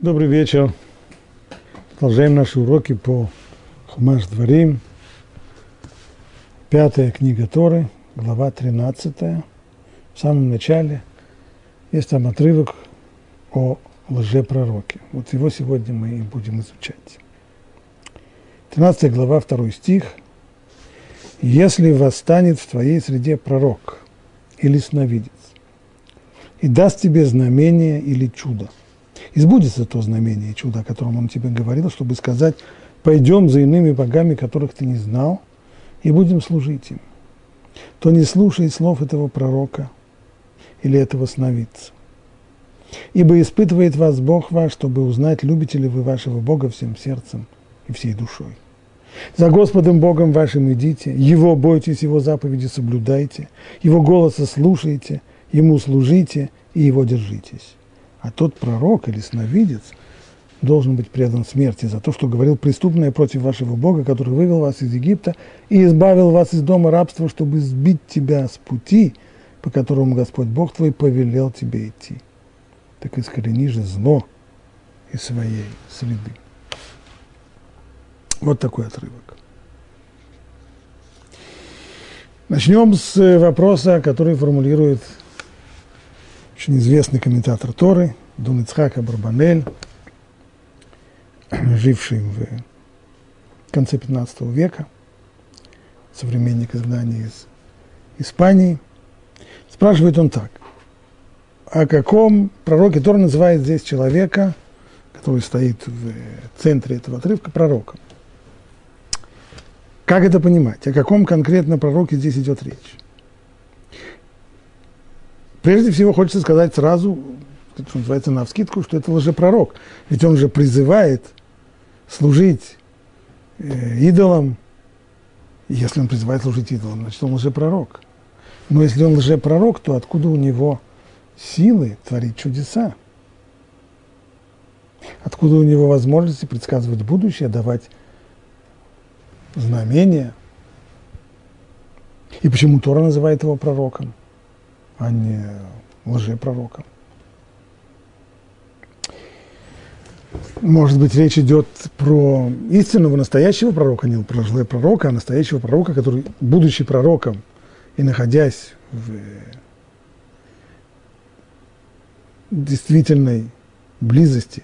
Добрый вечер. Продолжаем наши уроки по Хумаш Дворим. Пятая книга Торы, глава 13. В самом начале есть там отрывок о лжепророке. Вот его сегодня мы и будем изучать. 13 глава, 2 стих. «Если восстанет в твоей среде пророк или сновидец, и даст тебе знамение или чудо, и сбудется то знамение чудо, о котором он тебе говорил, чтобы сказать, пойдем за иными богами, которых ты не знал, и будем служить им. То не слушай слов этого пророка или этого сновидца. Ибо испытывает вас Бог ваш, чтобы узнать, любите ли вы вашего Бога всем сердцем и всей душой. За Господом Богом вашим идите, Его бойтесь, Его заповеди соблюдайте, Его голоса слушайте, Ему служите и Его держитесь а тот пророк или сновидец должен быть предан смерти за то, что говорил преступное против вашего Бога, который вывел вас из Египта и избавил вас из дома рабства, чтобы сбить тебя с пути, по которому Господь Бог твой повелел тебе идти. Так искорени же зло из своей среды. Вот такой отрывок. Начнем с вопроса, который формулирует очень известный комментатор Торы, Дон Ицхак Барбанель, живший в конце 15 века, современник издания из Испании. Спрашивает он так. О каком пророке Тор называет здесь человека, который стоит в центре этого отрывка, пророком? Как это понимать? О каком конкретно пророке здесь идет речь? Прежде всего, хочется сказать сразу, что называется, на вскидку, что это лжепророк. Ведь он же призывает служить э, идолам. Если он призывает служить идолам, значит, он лжепророк. Но если он лжепророк, то откуда у него силы творить чудеса? Откуда у него возможности предсказывать будущее, давать знамения? И почему Тора называет его пророком? А не лжепророком. Может быть, речь идет про истинного, настоящего пророка, не про лжепророка, а настоящего пророка, который, будучи пророком и находясь в действительной близости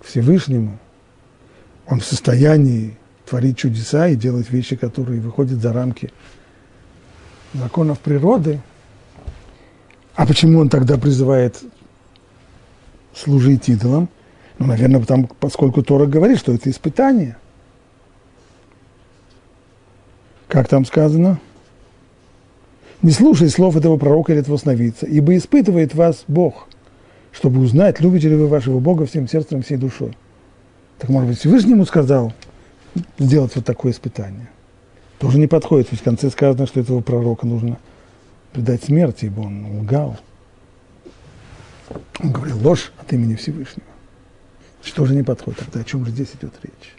к Всевышнему, он в состоянии творить чудеса и делать вещи, которые выходят за рамки законов природы – а почему он тогда призывает служить идолам? Ну, наверное, потому, поскольку Тора говорит, что это испытание. Как там сказано? Не слушай слов этого пророка или этого сновидца, ибо испытывает вас Бог, чтобы узнать, любите ли вы вашего Бога всем сердцем, всей душой. Так, может быть, Всевышнему сказал сделать вот такое испытание. Тоже не подходит, ведь в конце сказано, что этого пророка нужно – предать смерти, ибо он лгал. Он говорил ложь от имени Всевышнего. Что же не подходит? Тогда о чем же здесь идет речь?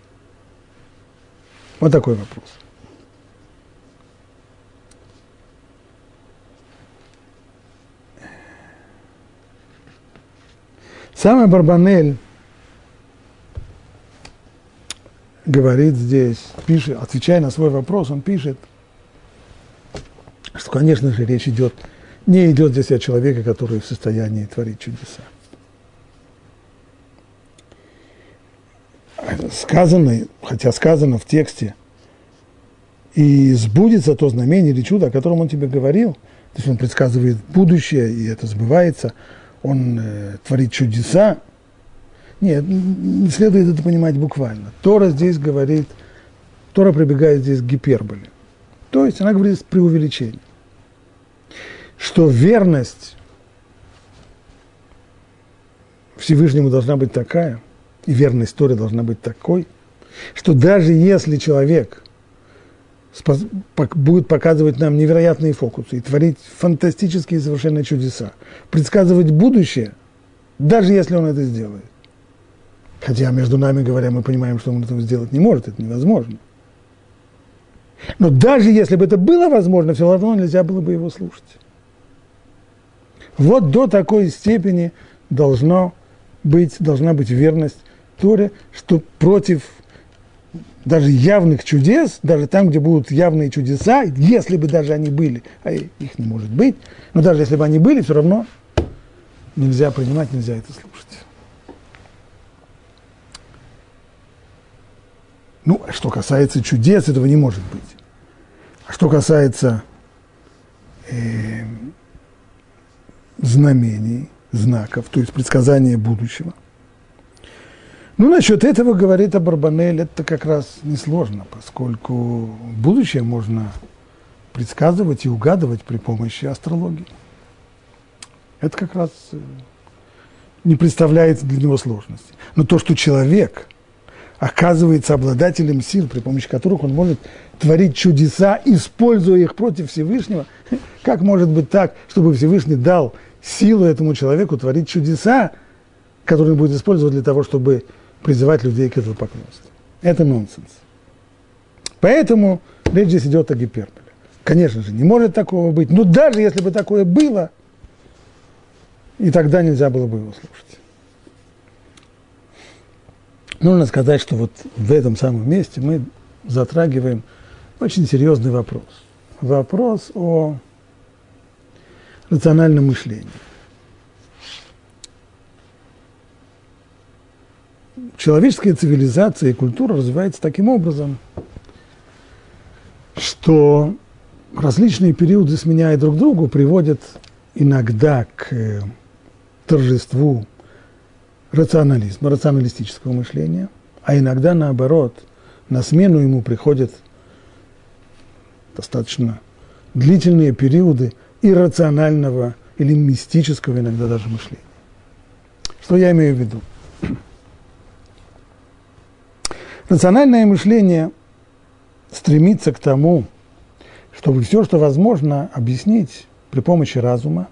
Вот такой вопрос. Самый Барбанель говорит здесь, пишет, отвечая на свой вопрос, он пишет – что, конечно же, речь идет, не идет здесь о человеке, который в состоянии творить чудеса. Сказано, хотя сказано в тексте, и сбудется то знамение или чудо, о котором он тебе говорил, то есть он предсказывает будущее, и это сбывается, он э, творит чудеса. Нет, не следует это понимать буквально. Тора здесь говорит, Тора прибегает здесь к гиперболе. То есть она говорит с преувеличением что верность Всевышнему должна быть такая, и верность Торе должна быть такой, что даже если человек будет показывать нам невероятные фокусы и творить фантастические совершенно чудеса, предсказывать будущее, даже если он это сделает. Хотя между нами говоря, мы понимаем, что он этого сделать не может, это невозможно. Но даже если бы это было возможно, все равно нельзя было бы его слушать. Вот до такой степени должно быть, должна быть верность Торе, что против даже явных чудес, даже там, где будут явные чудеса, если бы даже они были, а их не может быть, но даже если бы они были, все равно нельзя принимать, нельзя это слушать. Ну, что касается чудес, этого не может быть. А что касается э, знамений, знаков, то есть предсказания будущего. Ну, насчет этого говорит Абарбанель, это как раз несложно, поскольку будущее можно предсказывать и угадывать при помощи астрологии. Это как раз э, не представляет для него сложности. Но то, что человек оказывается обладателем сил, при помощи которых он может творить чудеса, используя их против Всевышнего, как может быть так, чтобы Всевышний дал силу этому человеку творить чудеса, которые он будет использовать для того, чтобы призывать людей к этому поклонству. Это нонсенс. Поэтому речь здесь идет о гиперболе. Конечно же, не может такого быть. Но даже если бы такое было, и тогда нельзя было бы его слушать. Нужно сказать, что вот в этом самом месте мы затрагиваем очень серьезный вопрос. Вопрос о рациональном мышлении. Человеческая цивилизация и культура развивается таким образом, что различные периоды, сменяя друг другу, приводят иногда к торжеству рационализма, рационалистического мышления, а иногда наоборот, на смену ему приходят достаточно длительные периоды иррационального или мистического иногда даже мышления. Что я имею в виду? Рациональное мышление стремится к тому, чтобы все, что возможно, объяснить при помощи разума.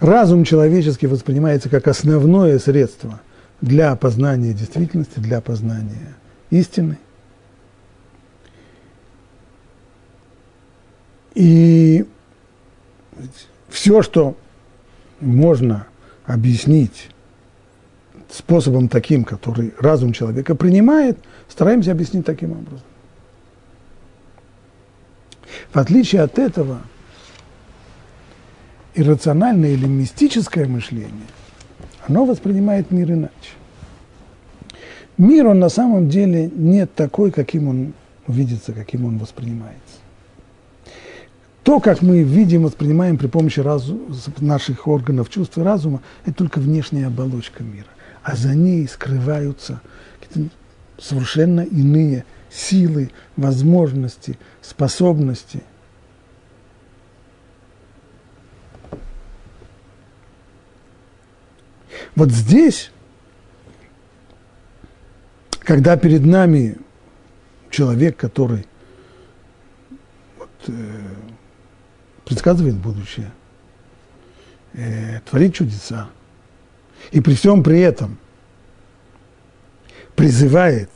Разум человеческий воспринимается как основное средство для познания действительности, для познания истины. И все, что можно объяснить способом таким, который разум человека принимает, стараемся объяснить таким образом. В отличие от этого, иррациональное или мистическое мышление, оно воспринимает мир иначе. Мир, он на самом деле не такой, каким он видится, каким он воспринимается. То, как мы видим, воспринимаем при помощи разу, наших органов чувств и разума, это только внешняя оболочка мира а за ней скрываются совершенно иные силы, возможности, способности. Вот здесь, когда перед нами человек, который вот, э, предсказывает будущее, э, творит чудеса, и при всем при этом призывает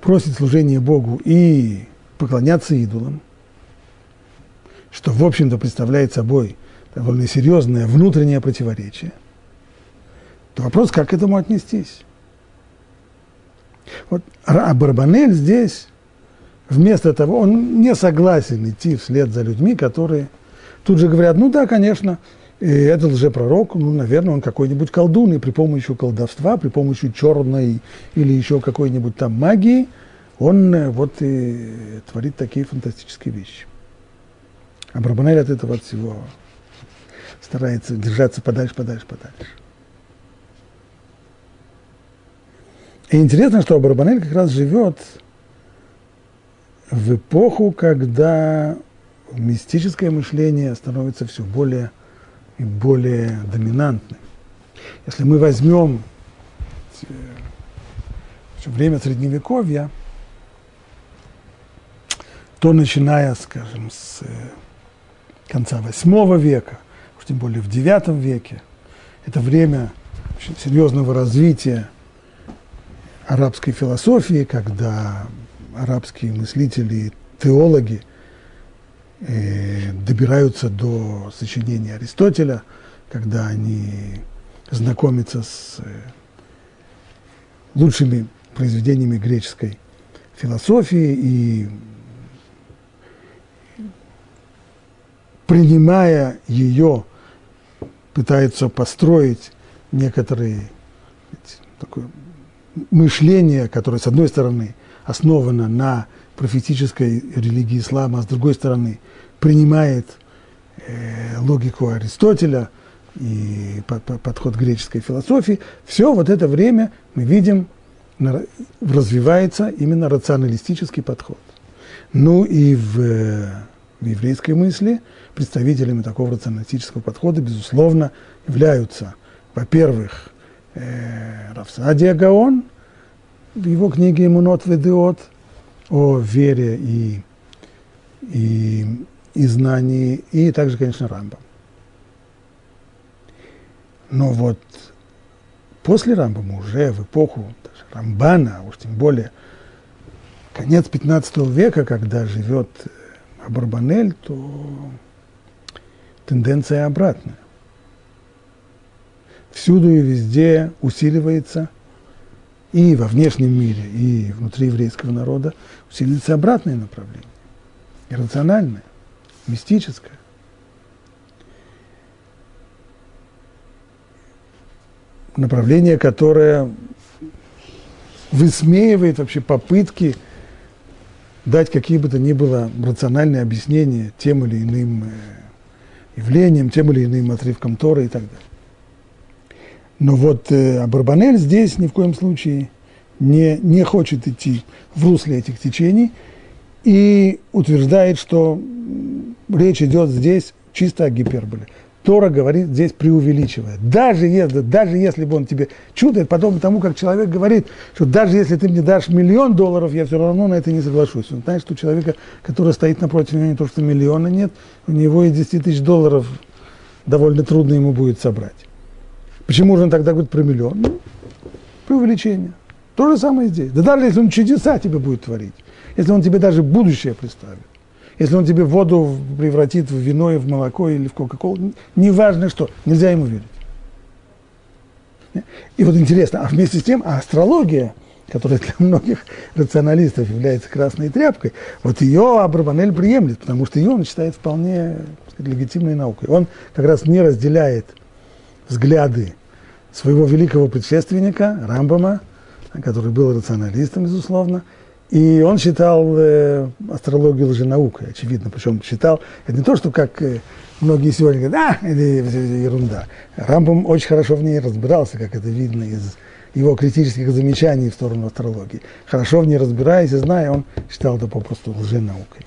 просит служения Богу и поклоняться идолам, что, в общем-то, представляет собой довольно серьезное внутреннее противоречие, вопрос, как к этому отнестись. Вот а Барбанель здесь, вместо того, он не согласен идти вслед за людьми, которые тут же говорят, ну да, конечно, и этот лжепророк, ну, наверное, он какой-нибудь колдун, и при помощи колдовства, при помощи черной или еще какой-нибудь там магии, он э, вот и творит такие фантастические вещи. А Брабанель от этого от всего старается держаться подальше, подальше, подальше. И интересно, что Барбанель как раз живет в эпоху, когда мистическое мышление становится все более и более доминантным. Если мы возьмем все время Средневековья, то начиная, скажем, с конца VIII века, уж тем более в IX веке, это время серьезного развития арабской философии, когда арабские мыслители, теологи добираются до сочинения Аристотеля, когда они знакомиться с э, лучшими произведениями греческой философии и принимая ее, пытается построить некоторые такое мышление, которое, с одной стороны, основано на профетической религии ислама, а с другой стороны, принимает э, логику Аристотеля и по, по, подход греческой философии, все вот это время мы видим, развивается именно рационалистический подход. Ну и в, в еврейской мысли представителями такого рационалистического подхода, безусловно, являются, во-первых, э, Равсадия Гаон в его книге «Имунот Ведеот» о вере и, и, и знании, и также, конечно, Рамбам. Но вот после Рамбама, уже в эпоху даже Рамбана, уж тем более конец 15 века, когда живет Абарбанель, то тенденция обратная. Всюду и везде усиливается и во внешнем мире, и внутри еврейского народа усиливается обратное направление, иррациональное, мистическое. Направление, которое высмеивает вообще попытки дать какие бы то ни было рациональные объяснения тем или иным э, явлением, тем или иным отрывком Тора и так далее. Но вот э, Абарбанель здесь ни в коем случае не, не хочет идти в русле этих течений и утверждает, что речь идет здесь чисто о гиперболе. Тора говорит здесь преувеличивая. Даже если, даже если бы он тебе чудо, это подобно тому, как человек говорит, что даже если ты мне дашь миллион долларов, я все равно на это не соглашусь. Он знает, что у человека, который стоит напротив него, не то, что миллиона нет, у него и 10 тысяч долларов довольно трудно ему будет собрать. Почему же он тогда говорит про миллион? Ну, преувеличение. То же самое здесь. Да даже если он чудеса тебе будет творить, если он тебе даже будущее представит, если он тебе воду превратит в вино, и в молоко или в кока-колу, неважно что, нельзя ему верить. И вот интересно, а вместе с тем, а астрология, которая для многих рационалистов является красной тряпкой, вот ее Абрабанель приемлет, потому что ее он считает вполне сказать, легитимной наукой. Он как раз не разделяет взгляды своего великого предшественника Рамбама, который был рационалистом, безусловно, и он считал э, астрологию лженаукой, очевидно. Причем считал, это не то, что как э, многие сегодня говорят, а, это ерунда. Рамбом очень хорошо в ней разбирался, как это видно из его критических замечаний в сторону астрологии. Хорошо в ней разбираясь и зная, он считал это попросту лженаукой.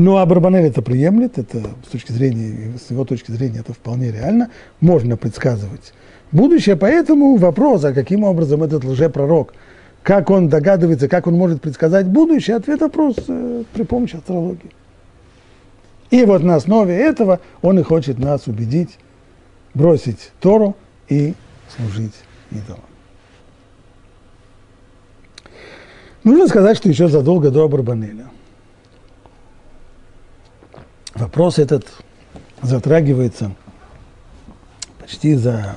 Ну, а Барбанель это приемлет, это с точки зрения, с его точки зрения это вполне реально, можно предсказывать будущее, поэтому вопрос, а каким образом этот лжепророк – как он догадывается, как он может предсказать будущее? Ответ вопрос э, при помощи астрологии. И вот на основе этого он и хочет нас убедить бросить Тору и служить идолам. Нужно сказать, что еще задолго до Абарбанеля. Вопрос этот затрагивается почти за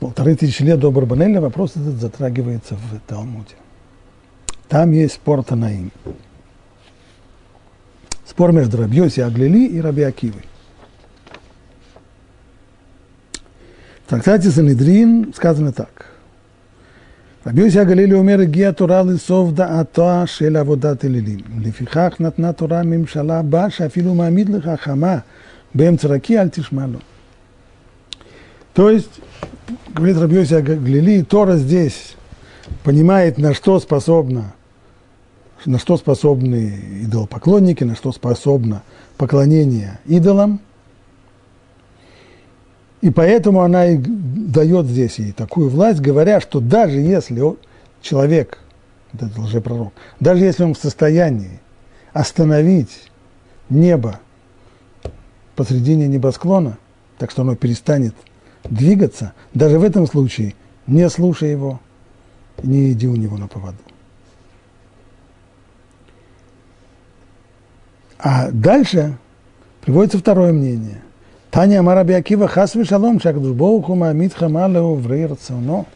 полторы тысячи лет до Барбанеля вопрос этот затрагивается в Талмуде. Там есть спор Танаим. Спор между Рабьоси Аглили и Раби Акивой. В трактате Санедрин сказано так. רבי הגלילי אומר, הגיע תורה לסוף דעתו של עבודת אלילים. לפיכך נתנה תורה ממשלה בה שאפילו מעמיד לך חמה באמצע רקיע, אל תשמע לו. То есть, говорит Рабьося Галили, Тора здесь понимает, на что способна, на что способны идолопоклонники, на что способно поклонение идолам. и поэтому она и дает здесь ей такую власть, говоря, что даже если человек, вот этот лжепророк, даже если он в состоянии остановить небо посредине небосклона, так что оно перестанет двигаться, даже в этом случае не слушай его, не иди у него на поводу. А дальше приводится второе мнение. Таня Мараби Акива Хасви Шалом, Шакдуш Боуху Маамид Хамалеу Врейрцано.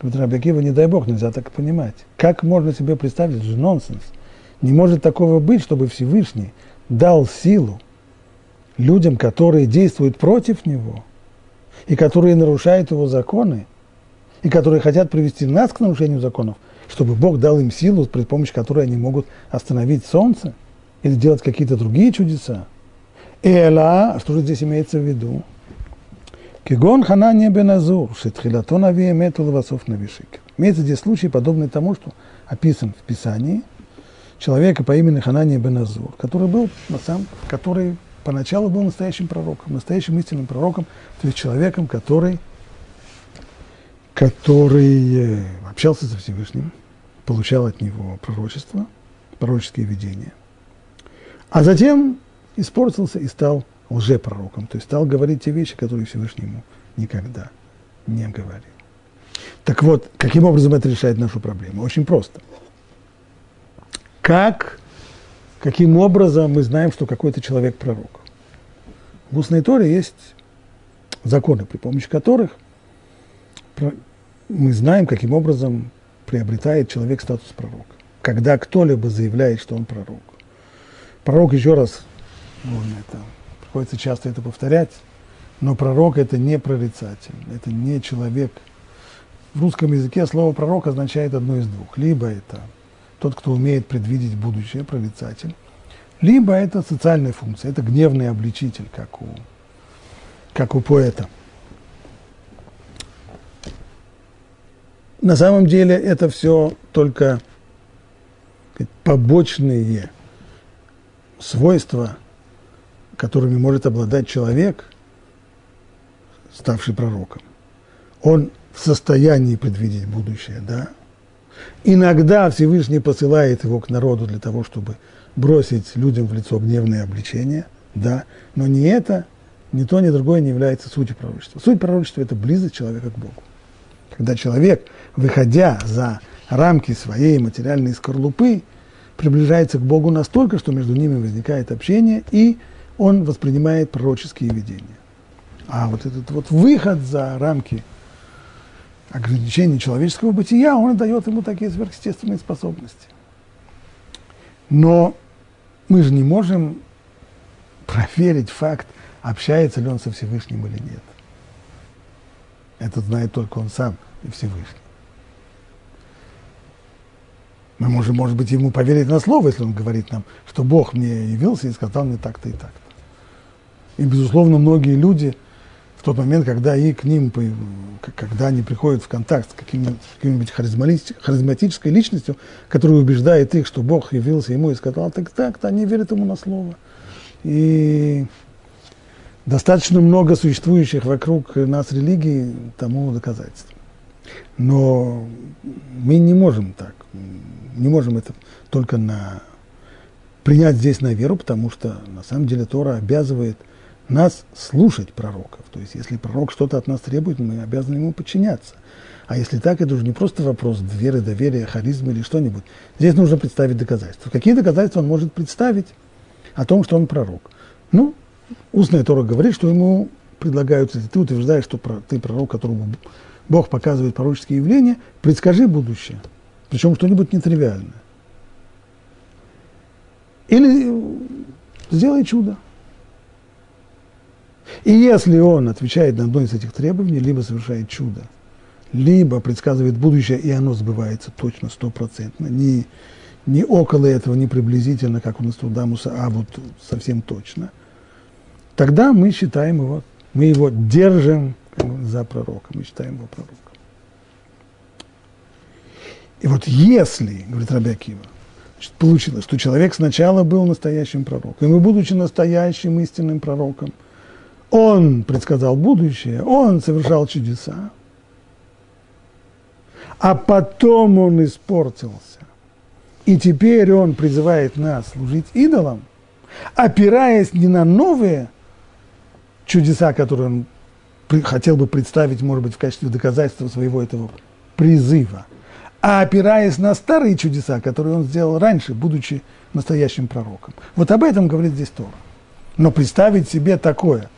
Говорит Раби Акива, не дай Бог, нельзя так понимать. Как можно себе представить, это же нонсенс. Не может такого быть, чтобы Всевышний дал силу людям, которые действуют против него, и которые нарушают его законы, и которые хотят привести нас к нарушению законов, чтобы Бог дал им силу, при помощи которой они могут остановить солнце или делать какие-то другие чудеса. Эла, что же здесь имеется в виду? Кигон Ханания Беназур, Шитхилато Нави Эмету Лавасов Навишик. Имеется здесь случай, подобный тому, что описан в Писании, человека по имени Ханания Беназур, который был, на самом, который поначалу был настоящим пророком, настоящим истинным пророком, то есть человеком, который, который общался со Всевышним, получал от него пророчество, пророческие видения. А затем испортился и стал лжепророком, то есть стал говорить те вещи, которые Всевышнему никогда не говорил. Так вот, каким образом это решает нашу проблему? Очень просто. Как, каким образом мы знаем, что какой-то человек пророк? В устной Торе есть законы, при помощи которых мы знаем, каким образом приобретает человек статус пророка. Когда кто-либо заявляет, что он пророк. Пророк, еще раз, можно это, приходится часто это повторять, но пророк это не прорицатель, это не человек. В русском языке слово пророк означает одно из двух. Либо это тот, кто умеет предвидеть будущее, прорицатель, либо это социальная функция, это гневный обличитель, как у, как у поэта. На самом деле это все только побочные свойства, которыми может обладать человек, ставший пророком. Он в состоянии предвидеть будущее, да. Иногда Всевышний посылает его к народу для того, чтобы бросить людям в лицо гневное обличение, да, но не это, ни то, ни другое не является сутью пророчества. Суть пророчества – это близость человека к Богу. Когда человек, выходя за рамки своей материальной скорлупы, приближается к Богу настолько, что между ними возникает общение, и он воспринимает пророческие видения. А вот этот вот выход за рамки ограничений человеческого бытия, он дает ему такие сверхъестественные способности. Но мы же не можем проверить факт, общается ли он со Всевышним или нет. Это знает только он сам и Всевышний. Мы можем, может быть, ему поверить на слово, если он говорит нам, что Бог мне явился и сказал мне так-то и так-то. И, безусловно, многие люди в тот момент, когда и к ним, когда они приходят в контакт с каким-нибудь харизматической личностью, которая убеждает их, что Бог явился ему и сказал так так-то, они верят ему на слово. И достаточно много существующих вокруг нас религий тому доказательств. Но мы не можем так не можем это только на, принять здесь на веру, потому что на самом деле Тора обязывает нас слушать пророков. То есть, если пророк что-то от нас требует, мы обязаны ему подчиняться. А если так, это уже не просто вопрос веры, доверия, харизмы или что-нибудь. Здесь нужно представить доказательства. Какие доказательства он может представить о том, что он пророк? Ну, устная Тора говорит, что ему предлагают, если ты утверждаешь, что ты пророк, которому Бог показывает пророческие явления, предскажи будущее – причем что-нибудь нетривиальное. Или сделай чудо. И если он отвечает на одно из этих требований, либо совершает чудо, либо предсказывает будущее, и оно сбывается точно, стопроцентно, не, не около этого, не приблизительно, как у Нострадамуса, а вот совсем точно, тогда мы считаем его, мы его держим за пророка, мы считаем его пророком. И вот если, говорит Рабиакива, получилось, что человек сначала был настоящим пророком, и будучи настоящим истинным пророком, он предсказал будущее, он совершал чудеса, а потом он испортился. И теперь он призывает нас служить идолам, опираясь не на новые чудеса, которые он хотел бы представить, может быть, в качестве доказательства своего этого призыва – а опираясь на старые чудеса, которые он сделал раньше, будучи настоящим пророком. Вот об этом говорит здесь Тора. Но представить себе такое,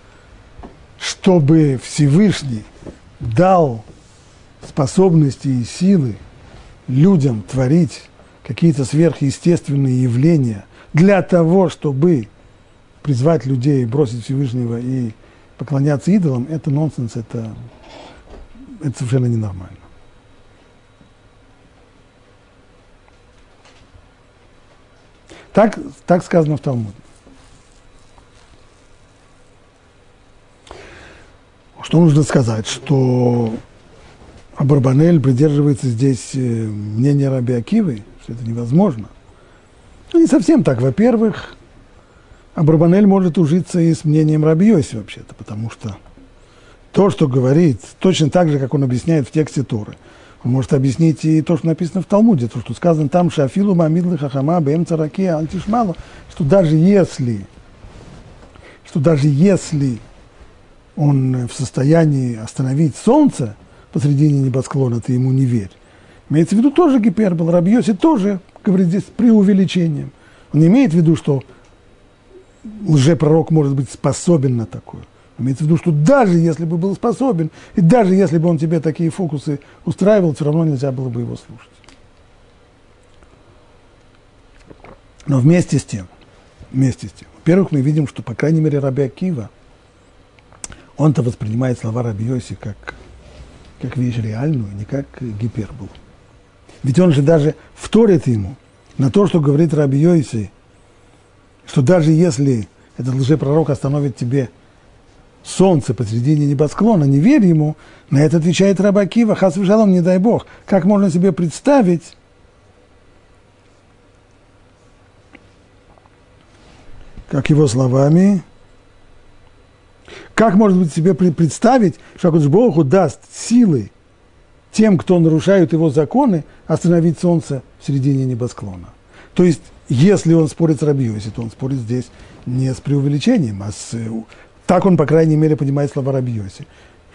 чтобы Всевышний дал способности и силы людям творить какие-то сверхъестественные явления для того, чтобы призвать людей бросить Всевышнего и поклоняться идолам, это нонсенс, это, это совершенно ненормально. Так, так сказано в Талмуде. Что нужно сказать? Что Абарбанель придерживается здесь э, мнения Раби Акивы, что это невозможно. Ну, не совсем так. Во-первых, Абарбанель может ужиться и с мнением Раби Йоси вообще-то, потому что то, что говорит, точно так же, как он объясняет в тексте Торы, он может объяснить и то, что написано в Талмуде, то, что сказано там, Шафилу Мамидлы Хахама Бем Цараке Антишмалу, что даже если, что даже если он в состоянии остановить солнце посредине небосклона, ты ему не верь. Имеется в виду тоже гипербол, Рабьоси тоже говорит здесь преувеличением. Он имеет в виду, что лжепророк может быть способен на такое. Имеется в виду, что даже если бы был способен, и даже если бы он тебе такие фокусы устраивал, все равно нельзя было бы его слушать. Но вместе с тем, вместе с тем, во-первых, мы видим, что, по крайней мере, Раби Акива, он-то воспринимает слова Раби Йоси как, как вещь реальную, не как гиперболу. Ведь он же даже вторит ему на то, что говорит Раби Йоси, что даже если этот лжепророк остановит тебе солнце посредине небосклона, не верь ему, на это отвечает Рабакива, хас жалом, не дай бог. Как можно себе представить, как его словами, как может быть себе представить, что Богу даст силы тем, кто нарушают его законы, остановить солнце в середине небосклона. То есть, если он спорит с Рабиоси, то он спорит здесь не с преувеличением, а с... Так он, по крайней мере, понимает слова Рабиоси,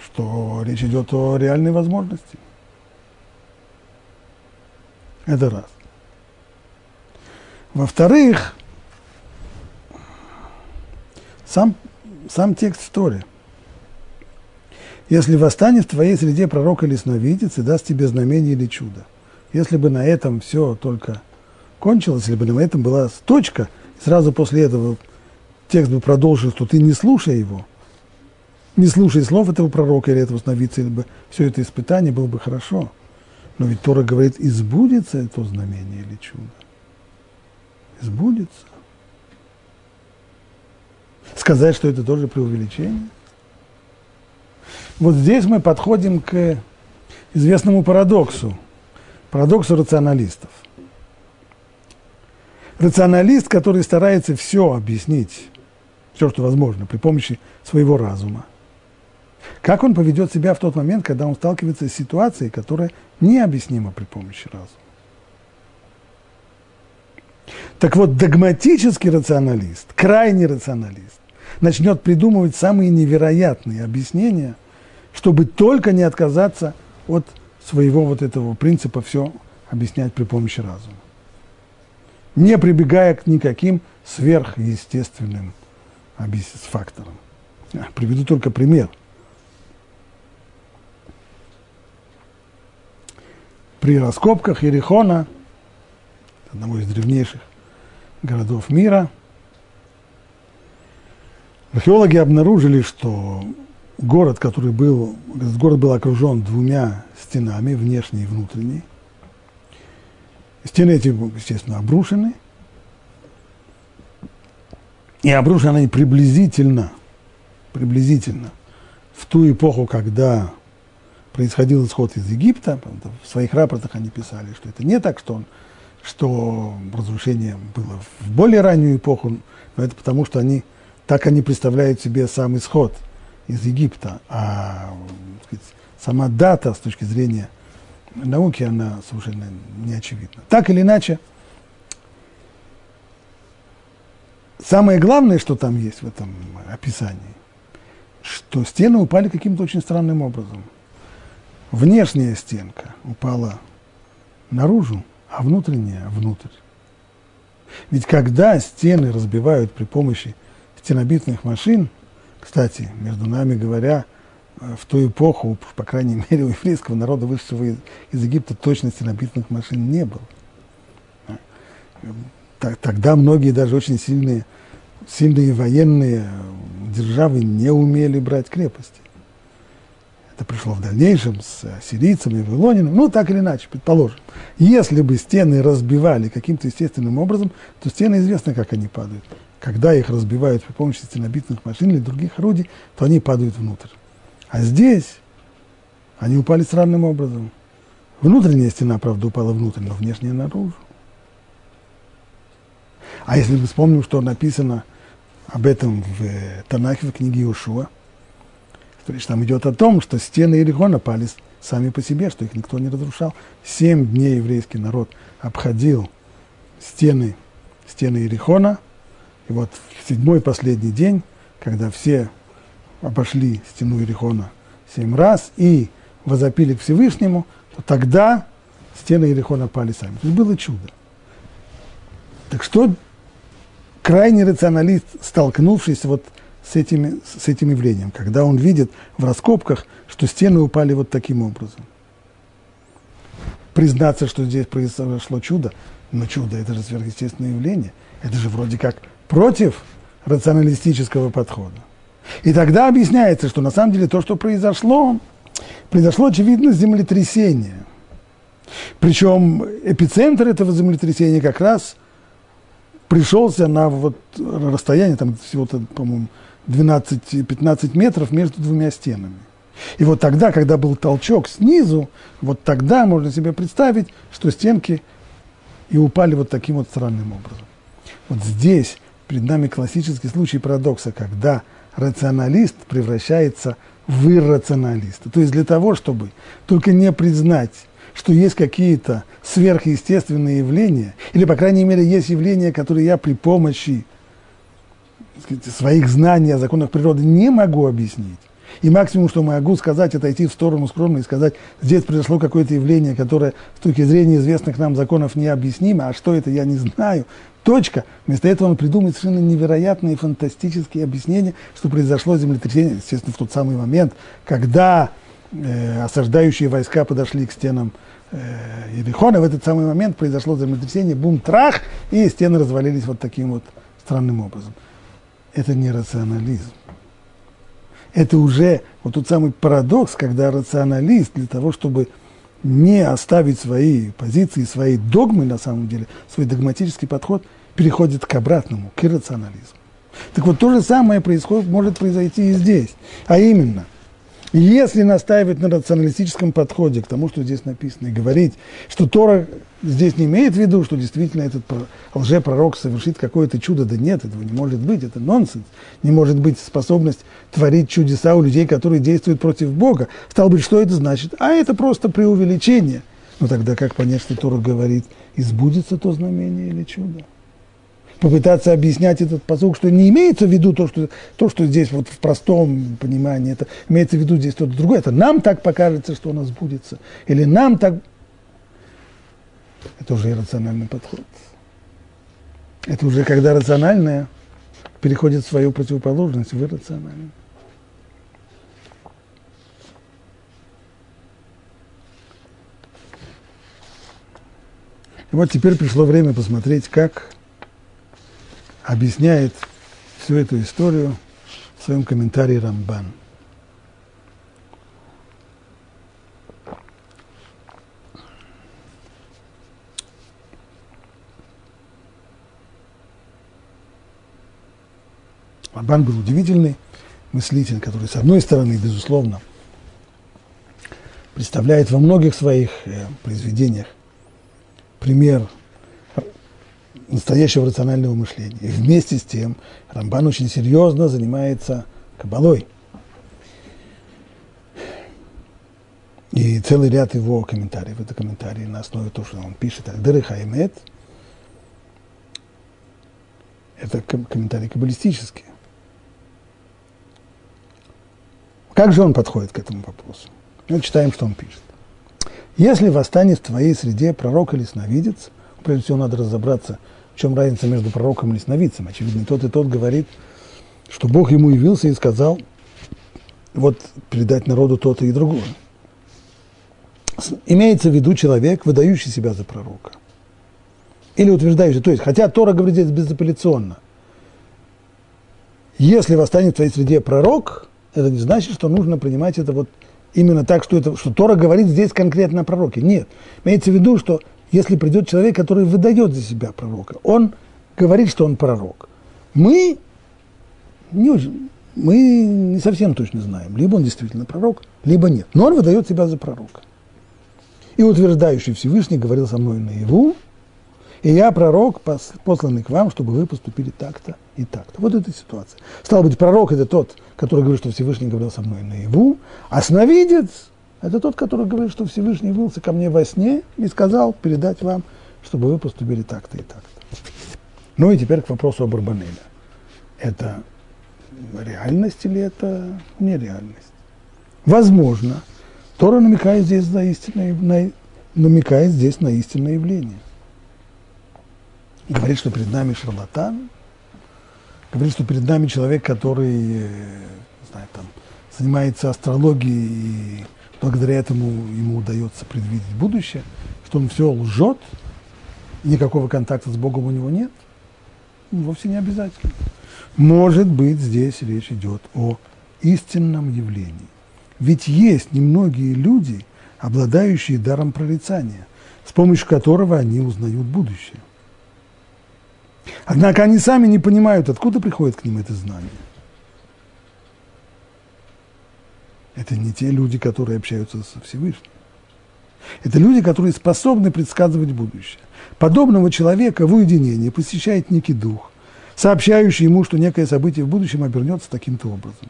что речь идет о реальной возможности. Это раз. Во-вторых, сам, сам текст истории – если восстанет в твоей среде пророк или сновидец и даст тебе знамение или чудо. Если бы на этом все только кончилось, если бы на этом была точка, и сразу после этого текст бы продолжил, что ты не слушай его, не слушай слов этого пророка или этого сновидца, или бы все это испытание было бы хорошо. Но ведь Тора говорит, избудется это знамение или чудо. Избудется. Сказать, что это тоже преувеличение? Вот здесь мы подходим к известному парадоксу, парадоксу рационалистов. Рационалист, который старается все объяснить, все, что возможно, при помощи своего разума. Как он поведет себя в тот момент, когда он сталкивается с ситуацией, которая необъяснима при помощи разума? Так вот, догматический рационалист, крайний рационалист, начнет придумывать самые невероятные объяснения – чтобы только не отказаться от своего вот этого принципа все объяснять при помощи разума. Не прибегая к никаким сверхъестественным факторам. Приведу только пример. При раскопках Ерихона, одного из древнейших городов мира, археологи обнаружили, что город, который был, этот город был окружен двумя стенами, внешней и внутренней. Стены эти, естественно, обрушены. И обрушены они приблизительно, приблизительно в ту эпоху, когда происходил исход из Египта. В своих рапортах они писали, что это не так, что, он, что разрушение было в более раннюю эпоху, но это потому, что они, так они представляют себе сам исход – из Египта, а сказать, сама дата с точки зрения науки, она совершенно не очевидна. Так или иначе, самое главное, что там есть в этом описании, что стены упали каким-то очень странным образом. Внешняя стенка упала наружу, а внутренняя внутрь. Ведь когда стены разбивают при помощи стенобитных машин – Кстати, между нами говоря, э, в ту эпоху, по крайней мере, у еврейского народа, вышедшего из, Египта, точности набитных машин не было. Тогда многие даже очень сильные, сильные военные державы не умели брать крепости. Это пришло в дальнейшем с сирийцами, вавилонинами, ну, так или иначе, предположим. Если бы стены разбивали каким-то естественным образом, то стены известно, как они падают. Когда их разбивают при помощи стенобитных машин или других орудий, то они падают внутрь. А здесь они упали странным образом. Внутренняя стена, правда, упала внутрь, но внешняя наружу. А если мы вспомним, что написано об этом в Танахе, в книге Иошуа, то речь там идет о том, что стены Иерихона пали сами по себе, что их никто не разрушал. Семь дней еврейский народ обходил стены, стены Иерихона, и вот в седьмой последний день, когда все обошли стену Иерихона семь раз и возопили к Всевышнему, то тогда стены Иерихона пали сами. То есть было чудо. Так что крайний рационалист, столкнувшись вот с, этими, с этим явлением, когда он видит в раскопках, что стены упали вот таким образом. Признаться, что здесь произошло чудо, но чудо – это же сверхъестественное явление, это же вроде как против рационалистического подхода. И тогда объясняется, что на самом деле то, что произошло, произошло, очевидно, землетрясение. Причем эпицентр этого землетрясения как раз пришелся на вот расстояние, там всего-то, по-моему, 12-15 метров между двумя стенами. И вот тогда, когда был толчок снизу, вот тогда можно себе представить, что стенки и упали вот таким вот странным образом. Вот здесь перед нами классический случай парадокса, когда рационалист превращается в иррационалиста. То есть для того, чтобы только не признать, что есть какие-то сверхъестественные явления, или, по крайней мере, есть явления, которые я при помощи сказать, своих знаний о законах природы не могу объяснить. И максимум, что могу сказать, это идти в сторону скромно и сказать, здесь произошло какое-то явление, которое с точки зрения известных нам законов необъяснимо, а что это, я не знаю. Точка. Вместо этого он придумает совершенно невероятные фантастические объяснения, что произошло землетрясение, естественно, в тот самый момент, когда э, осаждающие войска подошли к стенам э, Ерихона, в этот самый момент произошло землетрясение, бум-трах, и стены развалились вот таким вот странным образом это не рационализм. Это уже вот тот самый парадокс, когда рационалист для того, чтобы не оставить свои позиции, свои догмы на самом деле, свой догматический подход, переходит к обратному, к иррационализму. Так вот, то же самое происходит, может произойти и здесь. А именно – если настаивать на рационалистическом подходе к тому, что здесь написано, и говорить, что Тора здесь не имеет в виду, что действительно этот лжепророк совершит какое-то чудо, да нет, этого не может быть, это нонсенс. Не может быть способность творить чудеса у людей, которые действуют против Бога. Стало быть, что это значит? А это просто преувеличение. Ну тогда как понять, что Тора говорит, избудется то знамение или чудо? Попытаться объяснять этот посыл, что не имеется в виду то, что, то, что здесь вот в простом понимании, это имеется в виду здесь что-то другое. Это нам так покажется, что у нас сбудется. Или нам так... Это уже иррациональный подход. Это уже когда рациональное переходит в свою противоположность в иррациональное. И вот теперь пришло время посмотреть, как объясняет всю эту историю в своем комментарии Рамбан. Рамбан был удивительный мыслитель, который, с одной стороны, безусловно, представляет во многих своих э, произведениях пример настоящего рационального мышления. И вместе с тем Рамбан очень серьезно занимается кабалой. И целый ряд его комментариев, это комментарии на основе того, что он пишет, Альдеры Хаймет, это комментарии каббалистические. Как же он подходит к этому вопросу? Мы читаем, что он пишет. Если восстанет в твоей среде пророк или сновидец, прежде всего надо разобраться – в чем разница между пророком и сновидцем? Очевидно, тот, и тот говорит что Бог ему явился и сказал, вот передать народу то-то и другое. Имеется в виду человек, выдающий себя за пророка. Или утверждающий, то есть, хотя Тора говорит здесь безапелляционно, если восстанет в твоей среде пророк, это не значит, что нужно принимать это вот именно так, что, это, что Тора говорит здесь конкретно о пророке. Нет. Имеется в виду, что если придет человек, который выдает за себя пророка, он говорит, что он пророк. Мы не, мы не совсем точно знаем, либо он действительно пророк, либо нет. Но он выдает себя за пророка. И утверждающий Всевышний говорил со мной наяву, и я пророк, посланный к вам, чтобы вы поступили так-то и так-то. Вот эта ситуация. Стал быть, пророк – это тот, который говорит, что Всевышний говорил со мной наяву, а сновидец – это тот, который говорит, что Всевышний явился ко мне во сне и сказал передать вам, чтобы вы поступили так-то и так-то. Ну и теперь к вопросу об Арбанеле. Это реальность или это нереальность? Возможно, Тора намекает здесь на истинное, на, намекает здесь на истинное явление. Говорит, что перед нами шарлатан, говорит, что перед нами человек, который, э, не знаю, там, занимается астрологией, и благодаря этому ему удается предвидеть будущее, что он все лжет, никакого контакта с Богом у него нет, вовсе не обязательно. Может быть, здесь речь идет о истинном явлении. Ведь есть немногие люди, обладающие даром прорицания, с помощью которого они узнают будущее. Однако они сами не понимают, откуда приходит к ним это знание. Это не те люди, которые общаются со Всевышним. Это люди, которые способны предсказывать будущее. Подобного человека в уединении посещает некий дух, сообщающий ему, что некое событие в будущем обернется таким-то образом.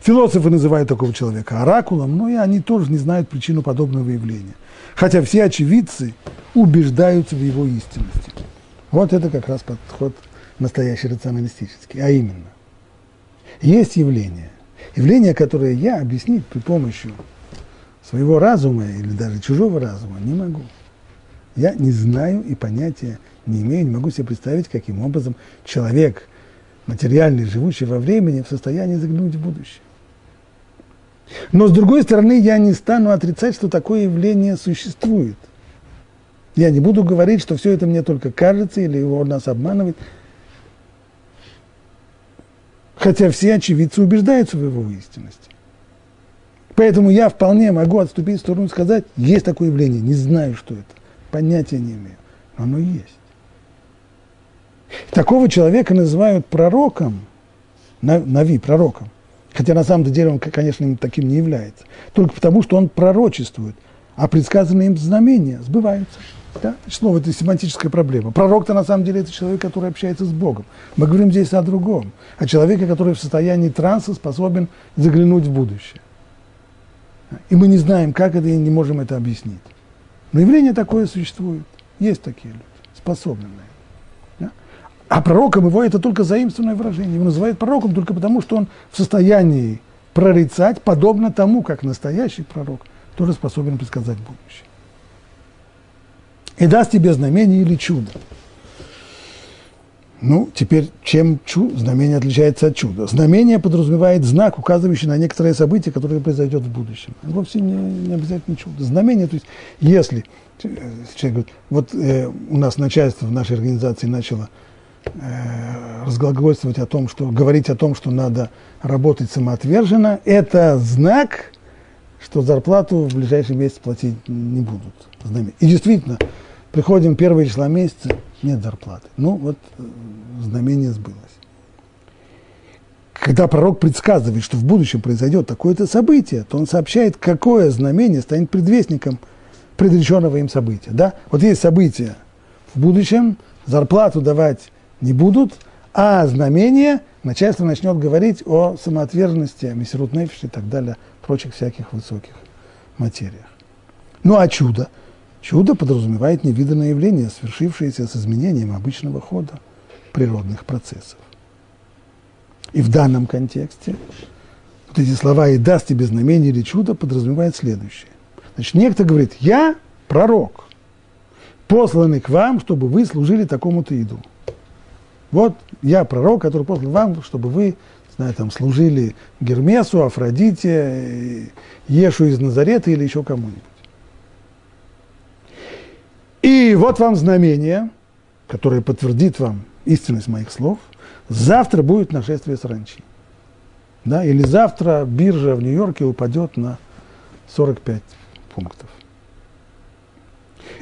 Философы называют такого человека оракулом, но и они тоже не знают причину подобного явления. Хотя все очевидцы убеждаются в его истинности. Вот это как раз подход настоящий рационалистический. А именно, есть явление, явление, которое я объяснить при помощи своего разума или даже чужого разума не могу. Я не знаю и понятия не имею, не могу себе представить, каким образом человек, материальный, живущий во времени, в состоянии заглянуть в будущее. Но, с другой стороны, я не стану отрицать, что такое явление существует. Я не буду говорить, что все это мне только кажется или он нас обманывает. Хотя все очевидцы убеждаются в его истинности. Поэтому я вполне могу отступить в сторону и сказать, есть такое явление, не знаю, что это, понятия не имею, но оно есть. Такого человека называют пророком, Нави, пророком. Хотя на самом деле он, конечно, им таким не является. Только потому, что он пророчествует, а предсказанные им знамения сбываются. Да? Снова это семантическая проблема. Пророк-то на самом деле это человек, который общается с Богом. Мы говорим здесь о другом. О человеке, который в состоянии транса способен заглянуть в будущее. И мы не знаем, как это, и не можем это объяснить. Но явление такое существует. Есть такие люди, способные на это. А пророком его это только заимствованное выражение. Его называют пророком только потому, что он в состоянии прорицать, подобно тому, как настоящий пророк тоже способен предсказать будущее. И даст тебе знамение или чудо. Ну, теперь чем чу, знамение отличается от чуда? Знамение подразумевает знак, указывающий на некоторое событие, которое произойдет в будущем. Вовсе не, не обязательно чудо. Знамение, то есть, если э, человек говорит, вот э, у нас начальство в нашей организации начало Э, разглагольствовать о том, что говорить о том, что надо работать самоотверженно, это знак, что зарплату в ближайший месяц платить не будут. И действительно, приходим первые числа месяца, нет зарплаты. Ну вот э, знамение сбылось. Когда пророк предсказывает, что в будущем произойдет такое-то событие, то он сообщает, какое знамение станет предвестником предреченного им события. Да? Вот есть событие в будущем, зарплату давать не будут, а знамение начальство начнет говорить о самоотверженности, о мессирут и так далее, прочих всяких высоких материях. Ну а чудо? Чудо подразумевает невиданное явление, свершившееся с изменением обычного хода природных процессов. И в данном контексте вот эти слова «и даст тебе знамение или чудо» подразумевает следующее. Значит, некто говорит, я пророк, посланный к вам, чтобы вы служили такому-то идолу. Вот я пророк, который послан вам, чтобы вы, знаю, там, служили Гермесу, Афродите, Ешу из Назарета или еще кому-нибудь. И вот вам знамение, которое подтвердит вам истинность моих слов. Завтра будет нашествие саранчи. Да, или завтра биржа в Нью-Йорке упадет на 45 пунктов.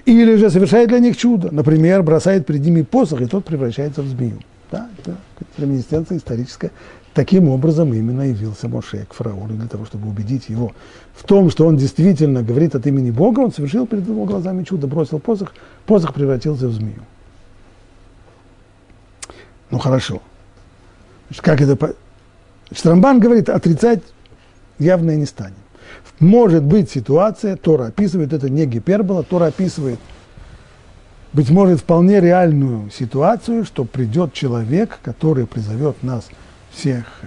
Или же совершает для них чудо. Например, бросает перед ними посох, и тот превращается в змею. Да, это реминисценция историческая. Таким образом именно явился Моше к фараону для того, чтобы убедить его в том, что он действительно говорит от имени Бога, он совершил перед его глазами чудо, бросил посох, посох превратился в змею. Ну хорошо. Значит, как это... Штрамбан говорит, отрицать явно не станем. Может быть ситуация, Тора описывает, это не гипербола, Тора описывает, быть может, вполне реальную ситуацию, что придет человек, который призовет нас всех э,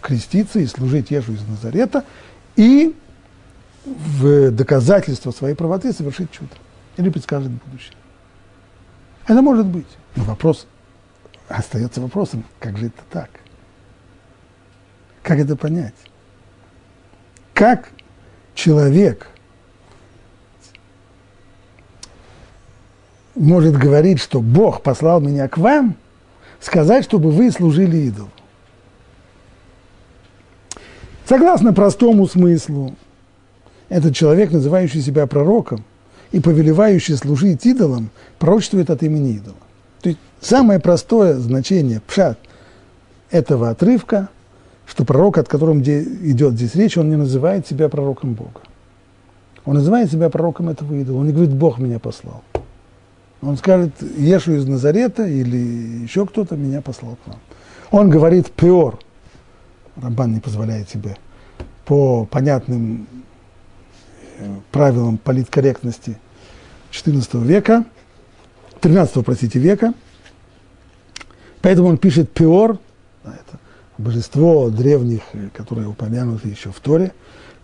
креститься и служить Ежу из Назарета, и в доказательство своей правоты совершить чудо. Или предскажет будущее. Это может быть. Но вопрос остается вопросом, как же это так? Как это понять? Как человек может говорить, что Бог послал меня к вам, сказать, чтобы вы служили идолу? Согласно простому смыслу, этот человек, называющий себя пророком и повелевающий служить идолам, пророчествует от имени идола. То есть самое простое значение пшат этого отрывка, что пророк, от которого идет здесь речь, он не называет себя пророком Бога. Он называет себя пророком этого идола. Он не говорит, Бог меня послал. Он скажет, Ешу из Назарета или еще кто-то меня послал к вам. Он говорит пиор. Рамбан не позволяет себе по понятным э, правилам политкорректности XIV века – 13 простите, века. Поэтому он пишет Пиор, это божество древних, которое упомянуто еще в Торе,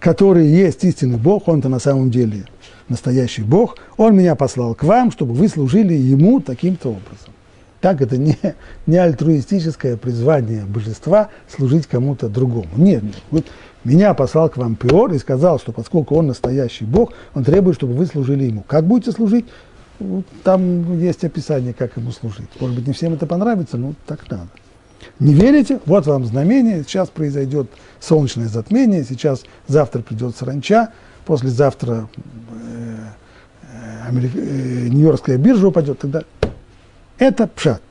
который есть истинный Бог, он-то на самом деле настоящий Бог, он меня послал к вам, чтобы вы служили ему таким-то образом. Так это не, не альтруистическое призвание божества служить кому-то другому. Нет. Вот меня послал к вам Пиор и сказал, что поскольку он настоящий Бог, он требует, чтобы вы служили ему. Как будете служить? там есть описание, как ему служить. Может быть, не всем это понравится, но так надо. Не верите? Вот вам знамение. Сейчас произойдет солнечное затмение. Сейчас завтра придет саранча. Послезавтра э, э, э, Нью-Йоркская биржа упадет. Тогда это пшат.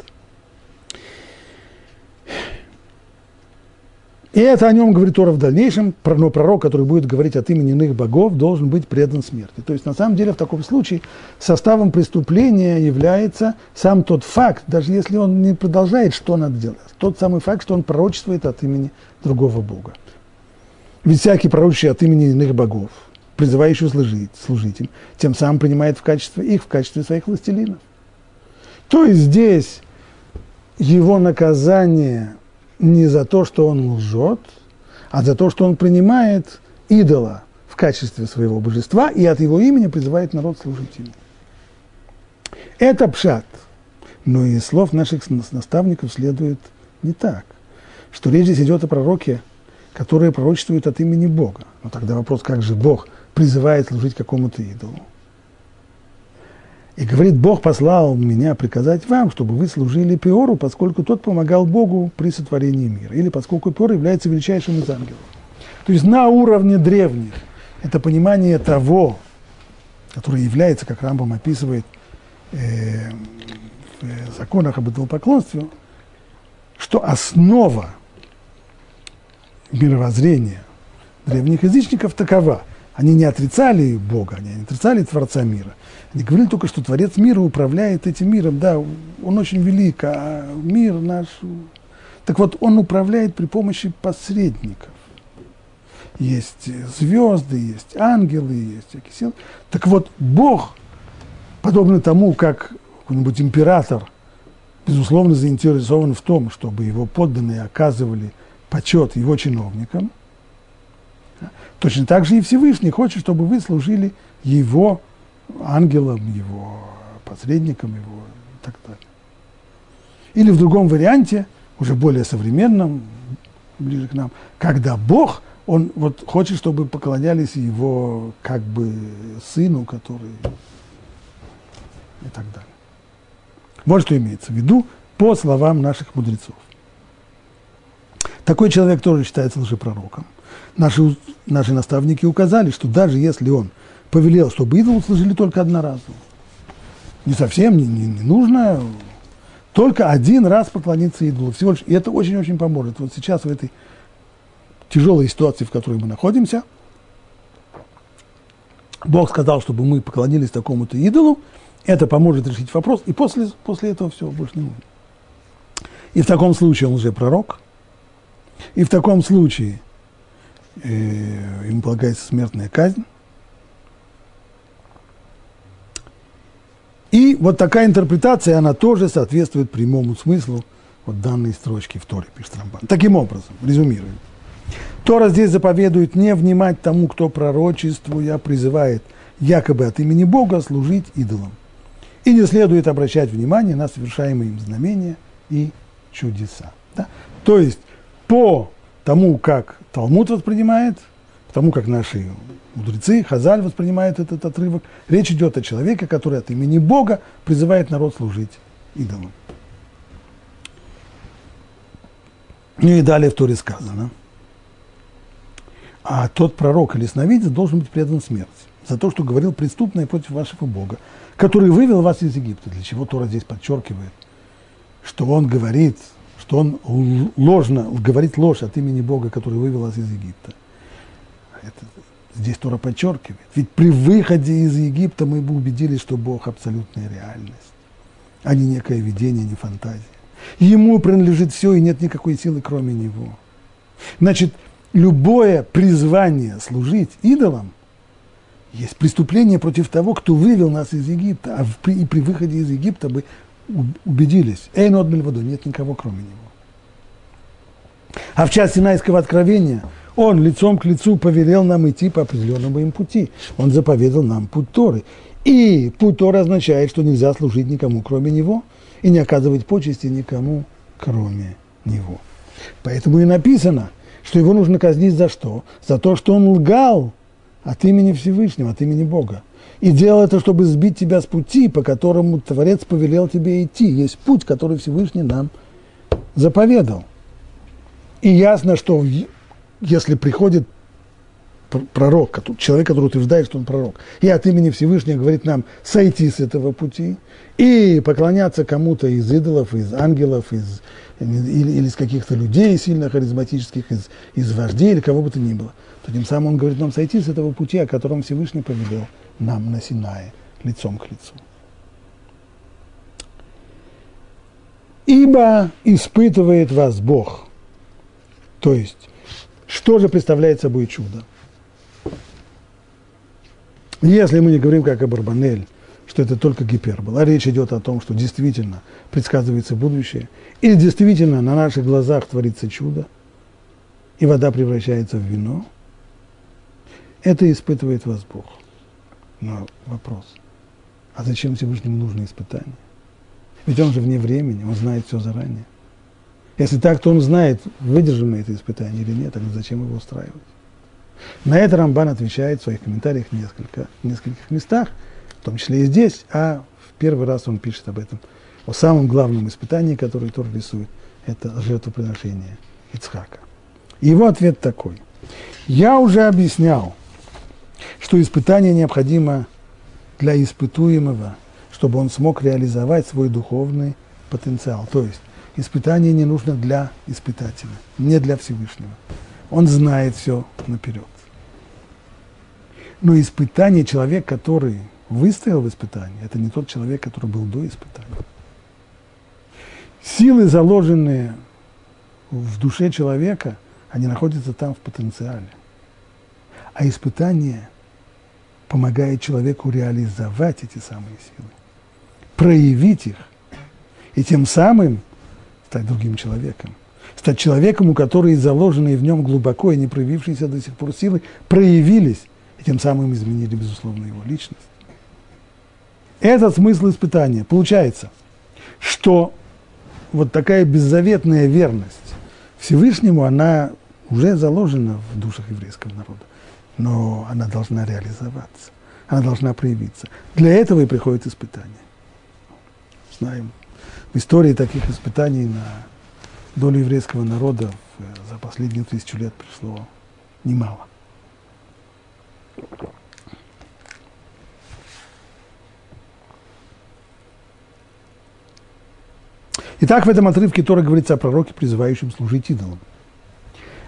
И это о нем говорит Тора в дальнейшем, но пророк, который будет говорить от имени иных богов, должен быть предан смерти. То есть, на самом деле, в таком случае составом преступления является сам тот факт, даже если он не продолжает, что надо делать, тот самый факт, что он пророчествует от имени другого бога. Ведь всякий пророчий от имени иных богов, призывающий служить, служить им, тем самым принимает в качестве их, в качестве своих властелинов. То есть здесь его наказание не за то, что он лжет, а за то, что он принимает идола в качестве своего божества и от его имени призывает народ служить ему. Это пшат. Но из слов наших наставников следует не так, что речь здесь идет о пророке, которые пророчествуют от имени Бога. Но тогда вопрос, как же Бог призывает служить какому-то идолу? И говорит, Бог послал меня приказать вам, чтобы вы служили Пиору, поскольку тот помогал Богу при сотворении мира, или поскольку Пиор является величайшим из ангелов. То есть на уровне древних это понимание того, которое является, как Рамбам описывает э, в законах об идолопоклонстве, что основа мировоззрения древних язычников такова. Они не отрицали Бога, они не отрицали Творца мира. Они говорили только, что Творец мира управляет этим миром. Да, он очень велик, а мир наш... Так вот, он управляет при помощи посредников. Есть звезды, есть ангелы, есть всякие силы. Так вот, Бог, подобно тому, как какой-нибудь император, безусловно, заинтересован в том, чтобы его подданные оказывали почет его чиновникам, точно так же и Всевышний хочет, чтобы вы служили его ангелом, его посредником, его и так далее. Или в другом варианте, уже более современном, ближе к нам, когда Бог, он вот хочет, чтобы поклонялись его как бы сыну, который и так далее. Вот что имеется в виду по словам наших мудрецов. Такой человек тоже считается лжепророком. Наши, наши наставники указали, что даже если он повелел, чтобы идолу служили только одноразово, не совсем не, не, не нужно, только один раз поклониться идолу. Всего лишь, и это очень-очень поможет. Вот сейчас в этой тяжелой ситуации, в которой мы находимся, Бог сказал, чтобы мы поклонились такому-то идолу, это поможет решить вопрос, и после, после этого все больше не нужно. И в таком случае он уже пророк, и в таком случае ему полагается смертная казнь. И вот такая интерпретация, она тоже соответствует прямому смыслу вот данной строчки в Торе, пишет Рамбан. Таким образом, резюмируем. Тора здесь заповедует не внимать тому, кто пророчествуя призывает якобы от имени Бога служить идолам. И не следует обращать внимание на совершаемые им знамения и чудеса. Да? То есть по тому, как Талмуд воспринимает, тому, как наши мудрецы, Хазаль воспринимает этот отрывок, речь идет о человеке, который от имени Бога призывает народ служить идолам. Ну и далее в Торе сказано. А тот пророк или сновидец должен быть предан смерти за то, что говорил преступное против вашего Бога, который вывел вас из Египта. Для чего Тора здесь подчеркивает, что он говорит что он ложно говорит ложь от имени Бога, который вывел нас из Египта. Это, здесь Тора подчеркивает. Ведь при выходе из Египта мы бы убедились, что Бог абсолютная реальность, а не некое видение, не фантазия. Ему принадлежит все, и нет никакой силы, кроме Него. Значит, любое призвание служить идолам есть преступление против того, кто вывел нас из Египта, а при, и при выходе из Египта бы убедились, Эйн от нет никого кроме него. А в части Синайского откровения он лицом к лицу повелел нам идти по определенному им пути. Он заповедал нам путь Торы. И путь Торы означает, что нельзя служить никому, кроме него, и не оказывать почести никому, кроме него. Поэтому и написано, что его нужно казнить за что? За то, что он лгал от имени Всевышнего, от имени Бога. И делал это, чтобы сбить тебя с пути, по которому Творец повелел тебе идти. Есть путь, который Всевышний нам заповедал. И ясно, что если приходит пророк, человек, который утверждает, что он пророк, и от имени Всевышнего говорит нам сойти с этого пути и поклоняться кому-то из идолов, из ангелов, из, или, или из каких-то людей сильно харизматических, из, из вождей или кого бы то ни было, то тем самым он говорит нам сойти с этого пути, о котором Всевышний повелел нам на Синае, лицом к лицу. Ибо испытывает вас Бог. То есть, что же представляет собой чудо? Если мы не говорим, как Абарбанель, что это только гипербола, а речь идет о том, что действительно предсказывается будущее, или действительно на наших глазах творится чудо, и вода превращается в вино, это испытывает вас Бог. Но вопрос, а зачем Всевышнему нужно испытание? Ведь он же вне времени, он знает все заранее. Если так, то он знает, выдержим мы это испытание или нет, тогда зачем его устраивать? На это Рамбан отвечает в своих комментариях в, несколько, в нескольких местах, в том числе и здесь, а в первый раз он пишет об этом, о самом главном испытании, которое Тор рисует, это жертвоприношение Ицхака. его ответ такой. Я уже объяснял, что испытание необходимо для испытуемого, чтобы он смог реализовать свой духовный потенциал. То есть испытание не нужно для испытателя, не для Всевышнего. Он знает все наперед. Но испытание, человек, который выстоял в испытании, это не тот человек, который был до испытания. Силы, заложенные в душе человека, они находятся там в потенциале. А испытание помогает человеку реализовать эти самые силы, проявить их, и тем самым стать другим человеком. Стать человеком, у которого заложенные в нем глубоко и не проявившиеся до сих пор силы проявились, и тем самым изменили, безусловно, его личность. Этот смысл испытания. Получается, что вот такая беззаветная верность Всевышнему, она уже заложена в душах еврейского народа, но она должна реализоваться, она должна проявиться. Для этого и приходит испытание. Знаем, в истории таких испытаний на долю еврейского народа за последние тысячу лет пришло немало. Итак, в этом отрывке Тора говорится о пророке, призывающем служить идолам.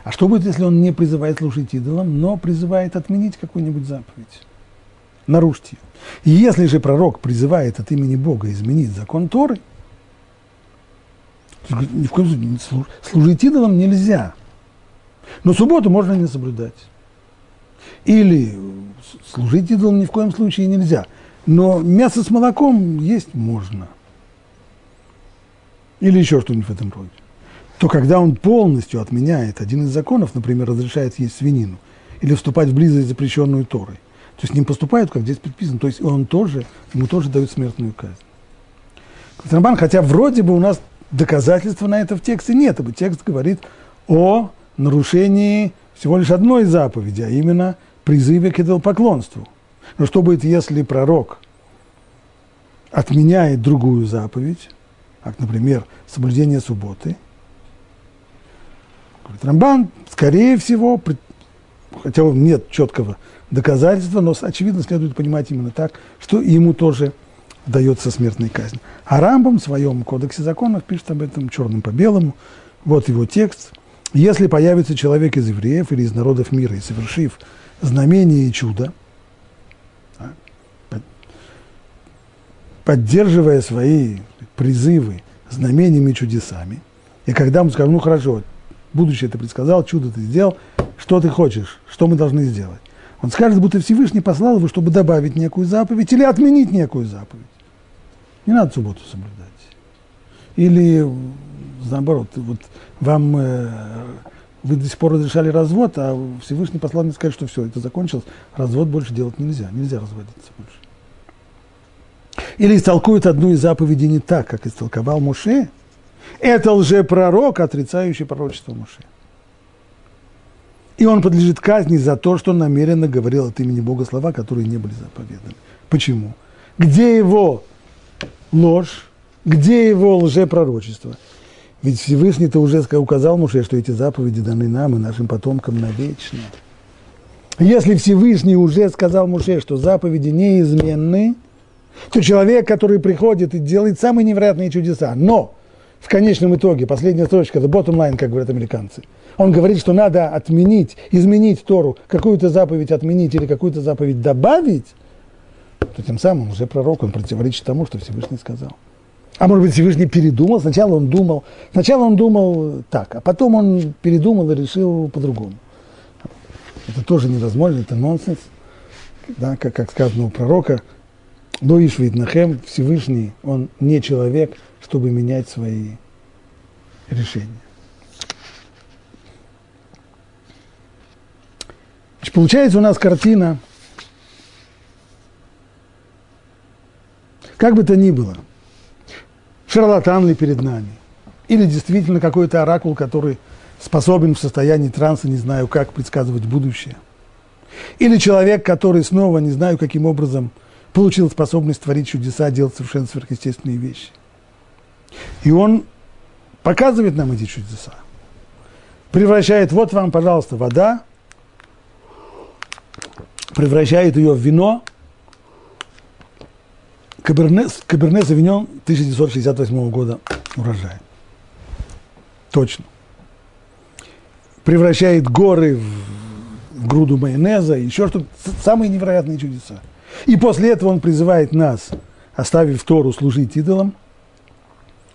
А что будет, если он не призывает служить идолам, но призывает отменить какую-нибудь заповедь? Нарушить ее. И если же пророк призывает от имени Бога изменить закон Торы, ни в коем случае служить идолам нельзя. Но субботу можно не соблюдать. Или служить идолам ни в коем случае нельзя. Но мясо с молоком есть можно – или еще что-нибудь в этом роде, то когда он полностью отменяет один из законов, например, разрешает есть свинину, или вступать в близость запрещенную Торой, то с ним поступают, как здесь предписано, то есть он тоже, ему тоже дают смертную казнь. Рамбан, хотя вроде бы у нас доказательства на это в тексте нет, ибо текст говорит о нарушении всего лишь одной заповеди, а именно призыве к идолопоклонству. Но что будет, если пророк отменяет другую заповедь, как, например, соблюдение субботы. Говорит, Рамбан, скорее всего, хотя нет четкого доказательства, но очевидно следует понимать именно так, что ему тоже дается смертная казнь. А Рамбам в своем кодексе законов пишет об этом черным по белому. Вот его текст. Если появится человек из евреев или из народов мира и совершив знамение и чудо, поддерживая свои призывы знамениями и чудесами. И когда мы скажем, ну хорошо, будущее ты предсказал, чудо ты сделал, что ты хочешь, что мы должны сделать? Он скажет, будто Всевышний послал его, чтобы добавить некую заповедь или отменить некую заповедь. Не надо субботу соблюдать. Или наоборот, вот вам э, вы до сих пор разрешали развод, а Всевышний послал мне сказать, что все, это закончилось, развод больше делать нельзя, нельзя разводиться больше или истолкует одну из заповедей не так, как истолковал Муше, это лжепророк, отрицающий пророчество Муше. И он подлежит казни за то, что намеренно говорил от имени Бога слова, которые не были заповеданы. Почему? Где его ложь? Где его лжепророчество? Ведь Всевышний-то уже указал Муше, что эти заповеди даны нам и нашим потомкам навечно. Если Всевышний уже сказал Муше, что заповеди неизменны, то человек, который приходит и делает самые невероятные чудеса, но в конечном итоге, последняя строчка, the bottom line, как говорят американцы, он говорит, что надо отменить, изменить Тору, какую-то заповедь отменить или какую-то заповедь добавить, то тем самым уже пророк, он противоречит тому, что Всевышний сказал. А может быть, Всевышний передумал, сначала он думал, сначала он думал так, а потом он передумал и решил по-другому. Это тоже невозможно, это нонсенс. Да, как, как сказано у пророка, но и Швиднахем, Всевышний, он не человек, чтобы менять свои решения. Значит, получается у нас картина, как бы то ни было, шарлатан ли перед нами, или действительно какой-то оракул, который способен в состоянии транса, не знаю как, предсказывать будущее. Или человек, который снова, не знаю каким образом, получил способность творить чудеса, делать совершенно сверхъестественные вещи. И он показывает нам эти чудеса. Превращает, вот вам, пожалуйста, вода, превращает ее в вино, Каберне, Каберне Савиньон 1968 года урожая. Точно. Превращает горы в, в груду майонеза, еще что-то. Самые невероятные чудеса. И после этого он призывает нас, оставив Тору, служить идолам,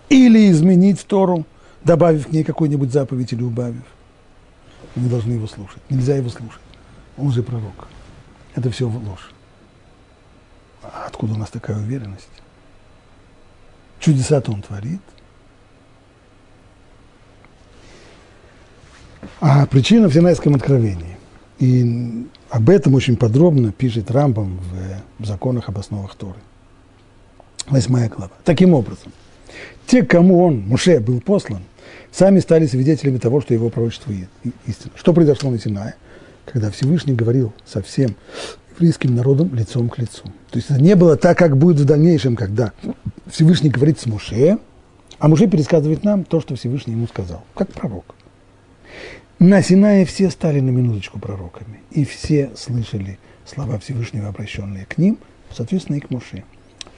или изменить Тору, добавив к ней какую-нибудь заповедь или убавив. Мы не должны его слушать. Нельзя его слушать. Он же пророк. Это все ложь. А откуда у нас такая уверенность? Чудеса-то он творит. А причина в Синайском откровении. И об этом очень подробно пишет Рамбам в, законах об основах Торы. Восьмая глава. Таким образом, Те, кому он, Муше, был послан, сами стали свидетелями того, что его пророчество истина. Что произошло на Синае, когда Всевышний говорил со всем еврейским народом лицом к лицу. То есть это не было так, как будет в дальнейшем, когда Всевышний говорит с Муше, а Муше пересказывает нам то, что Всевышний ему сказал, как пророк. На Синае все стали на минуточку пророками, и все слышали слова Всевышнего, обращенные к ним, соответственно, и к Муше.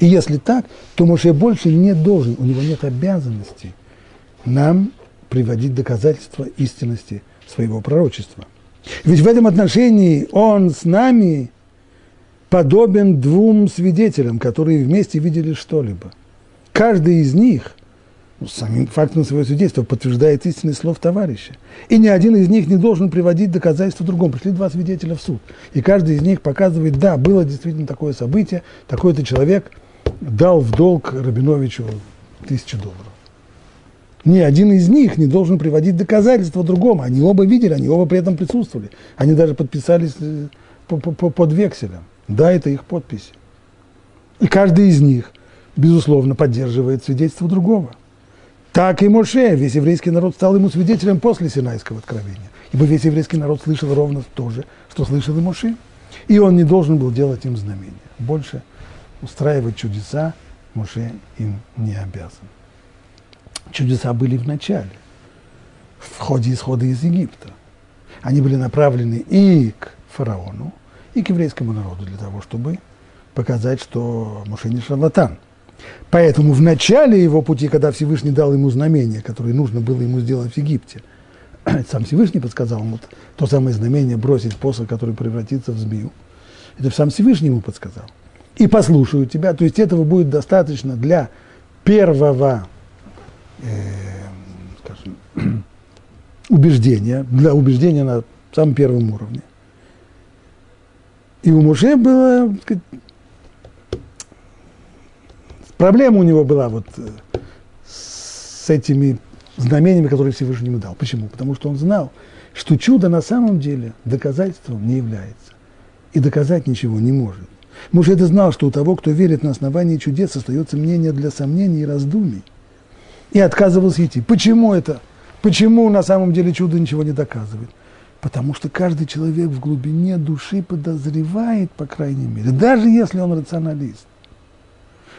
И если так, то Муше больше не должен, у него нет обязанности нам приводить доказательства истинности своего пророчества. Ведь в этом отношении он с нами подобен двум свидетелям, которые вместе видели что-либо. Каждый из них ну, самим фактом своего свидетельства подтверждает истинность слов товарища. И ни один из них не должен приводить доказательства другому. Пришли два свидетеля в суд. И каждый из них показывает, да, было действительно такое событие, такой-то человек дал в долг Рабиновичу тысячу долларов. Ни один из них не должен приводить доказательства другому. Они оба видели, они оба при этом присутствовали. Они даже подписались э, под векселем. Да, это их подписи. И каждый из них, безусловно, поддерживает свидетельство другого. Так и Моше, весь еврейский народ стал ему свидетелем после Синайского откровения. Ибо весь еврейский народ слышал ровно то же, что слышал и Моше. И он не должен был делать им знамения. Больше устраивать чудеса Моше им не обязан. Чудеса были в начале, в ходе исхода из Египта. Они были направлены и к фараону, и к еврейскому народу для того, чтобы показать, что Моше не шарлатан – Поэтому в начале его пути, когда Всевышний дал ему знамение, которое нужно было ему сделать в Египте, сам Всевышний подсказал ему то самое знамение бросить посох, который превратится в змею. Это сам Всевышний ему подсказал. И послушаю тебя. То есть этого будет достаточно для первого, э, скажем, убеждения, для убеждения на самом первом уровне. И у Муше было сказать, Проблема у него была вот э, с этими знамениями, которые Всевышний ему дал. Почему? Потому что он знал, что чудо на самом деле доказательством не является. И доказать ничего не может. Муж это знал, что у того, кто верит на основании чудес, остается мнение для сомнений и раздумий. И отказывался идти. Почему это? Почему на самом деле чудо ничего не доказывает? Потому что каждый человек в глубине души подозревает, по крайней мере, даже если он рационалист,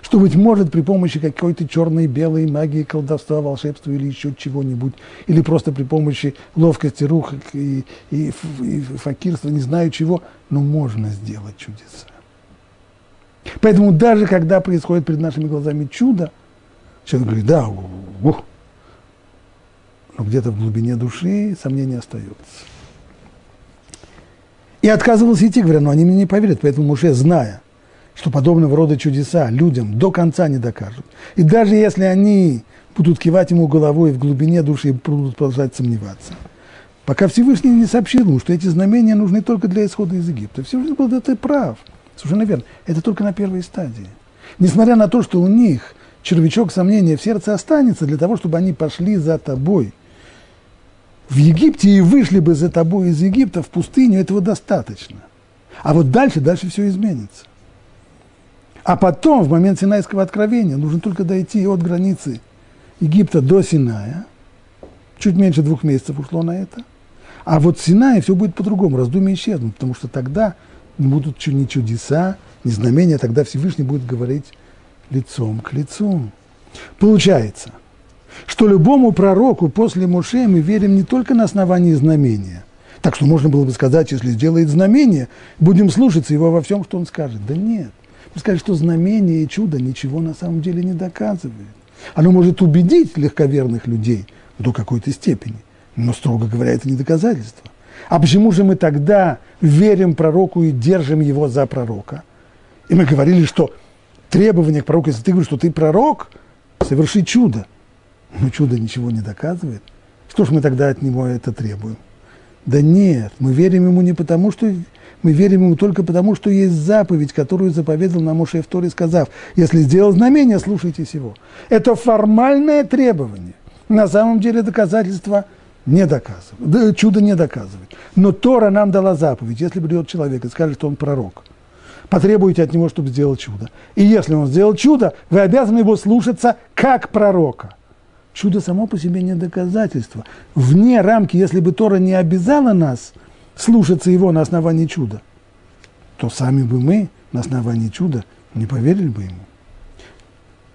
что, быть может, при помощи какой-то черной, белой магии, колдовства, волшебства или еще чего-нибудь, или просто при помощи ловкости рук и, и, и факирства, не знаю чего, но можно сделать чудеса. Поэтому даже когда происходит перед нашими глазами чудо, человек говорит, да, ух, но где-то в глубине души сомнение остается. И отказывался идти, говоря, но они мне не поверят, поэтому уже зная, что подобного рода чудеса людям до конца не докажут. И даже если они будут кивать ему головой в глубине души будут продолжать сомневаться, пока Всевышний не сообщил ему, что эти знамения нужны только для исхода из Египта. Всевышний был, да ты прав, совершенно верно. Это только на первой стадии. Несмотря на то, что у них червячок сомнения в сердце останется для того, чтобы они пошли за тобой в Египте и вышли бы за тобой из Египта в пустыню, этого достаточно. А вот дальше, дальше все изменится. А потом, в момент Синайского откровения, нужно только дойти от границы Египта до Синая. Чуть меньше двух месяцев ушло на это. А вот в Синае все будет по-другому, раздумья исчезнут, потому что тогда будут ни чудеса, ни знамения, тогда Всевышний будет говорить лицом к лицу. Получается, что любому пророку после Муше мы верим не только на основании знамения. Так что можно было бы сказать, если сделает знамение, будем слушаться его во всем, что он скажет. Да нет. Вы сказали, что знамение и чудо ничего на самом деле не доказывает. Оно может убедить легковерных людей до какой-то степени, но, строго говоря, это не доказательство. А почему же мы тогда верим пророку и держим его за пророка? И мы говорили, что требование к пророку, если ты говоришь, что ты пророк, соверши чудо. Но чудо ничего не доказывает. Что ж мы тогда от него это требуем? Да нет, мы верим ему не потому, что мы верим ему только потому, что есть заповедь, которую заповедал нам Моше в Торе, сказав, если сделал знамение, слушайтесь его. Это формальное требование. На самом деле доказательства не доказывает, чудо не доказывает. Но Тора нам дала заповедь, если придет человек и скажет, что он пророк, потребуете от него, чтобы сделал чудо. И если он сделал чудо, вы обязаны его слушаться как пророка. Чудо само по себе не доказательство. Вне рамки, если бы Тора не обязала нас слушаться его на основании чуда, то сами бы мы на основании чуда не поверили бы ему.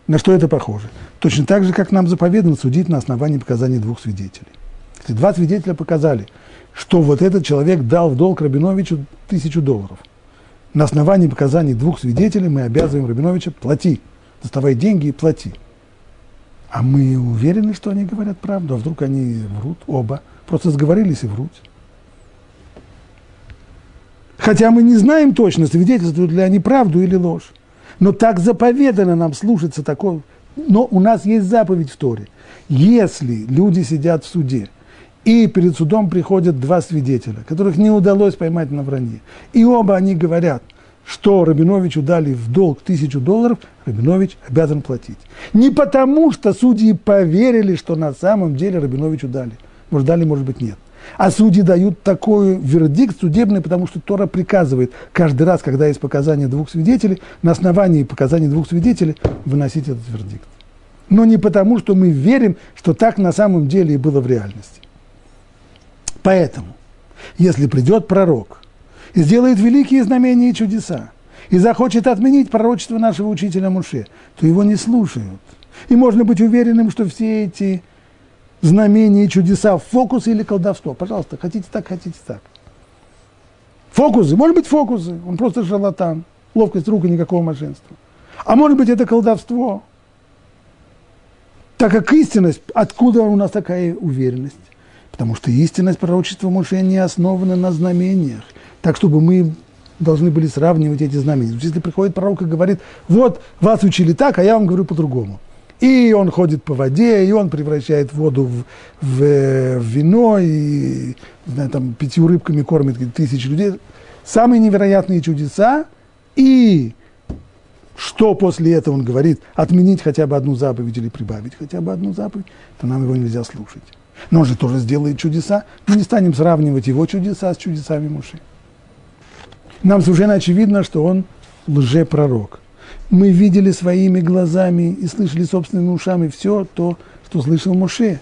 На что это похоже? Точно так же, как нам заповедано судить на основании показаний двух свидетелей. Два свидетеля показали, что вот этот человек дал в долг Рабиновичу тысячу долларов, на основании показаний двух свидетелей мы обязываем Рабиновича плати, доставай деньги и плати. А мы уверены, что они говорят правду, а вдруг они врут оба, просто сговорились и врут. Хотя мы не знаем точно, свидетельствуют ли они правду или ложь. Но так заповедано нам слушаться такого. Но у нас есть заповедь в Торе. Если люди сидят в суде, и перед судом приходят два свидетеля, которых не удалось поймать на вранье, и оба они говорят, что Рабиновичу дали в долг тысячу долларов, Рабинович обязан платить. Не потому, что судьи поверили, что на самом деле Рабиновичу дали. Может, дали, может быть, нет. А судьи дают такой вердикт судебный, потому что Тора приказывает каждый раз, когда есть показания двух свидетелей, на основании показаний двух свидетелей выносить этот вердикт. Но не потому, что мы верим, что так на самом деле и было в реальности. Поэтому, если придет пророк и сделает великие знамения и чудеса, и захочет отменить пророчество нашего учителя Муше, то его не слушают. И можно быть уверенным, что все эти знамения и чудеса, фокусы или колдовство. Пожалуйста, хотите так, хотите так. Фокусы, может быть фокусы, он просто шарлатан, ловкость рук и никакого мошенства. А может быть это колдовство. Так как истинность, откуда у нас такая уверенность? Потому что истинность пророчества Моше не основана на знамениях. Так, чтобы мы должны были сравнивать эти знамения. Если приходит пророк и говорит, вот вас учили так, а я вам говорю по-другому. И он ходит по воде, и он превращает воду в, в, в вино, и знаю, там, пятью рыбками кормит тысячи людей. Самые невероятные чудеса. И что после этого он говорит, отменить хотя бы одну заповедь или прибавить хотя бы одну заповедь, то нам его нельзя слушать. Но он же тоже сделает чудеса. Мы не станем сравнивать его чудеса с чудесами Муши. Нам совершенно очевидно, что он лжепророк мы видели своими глазами и слышали собственными ушами все то, что слышал Муше.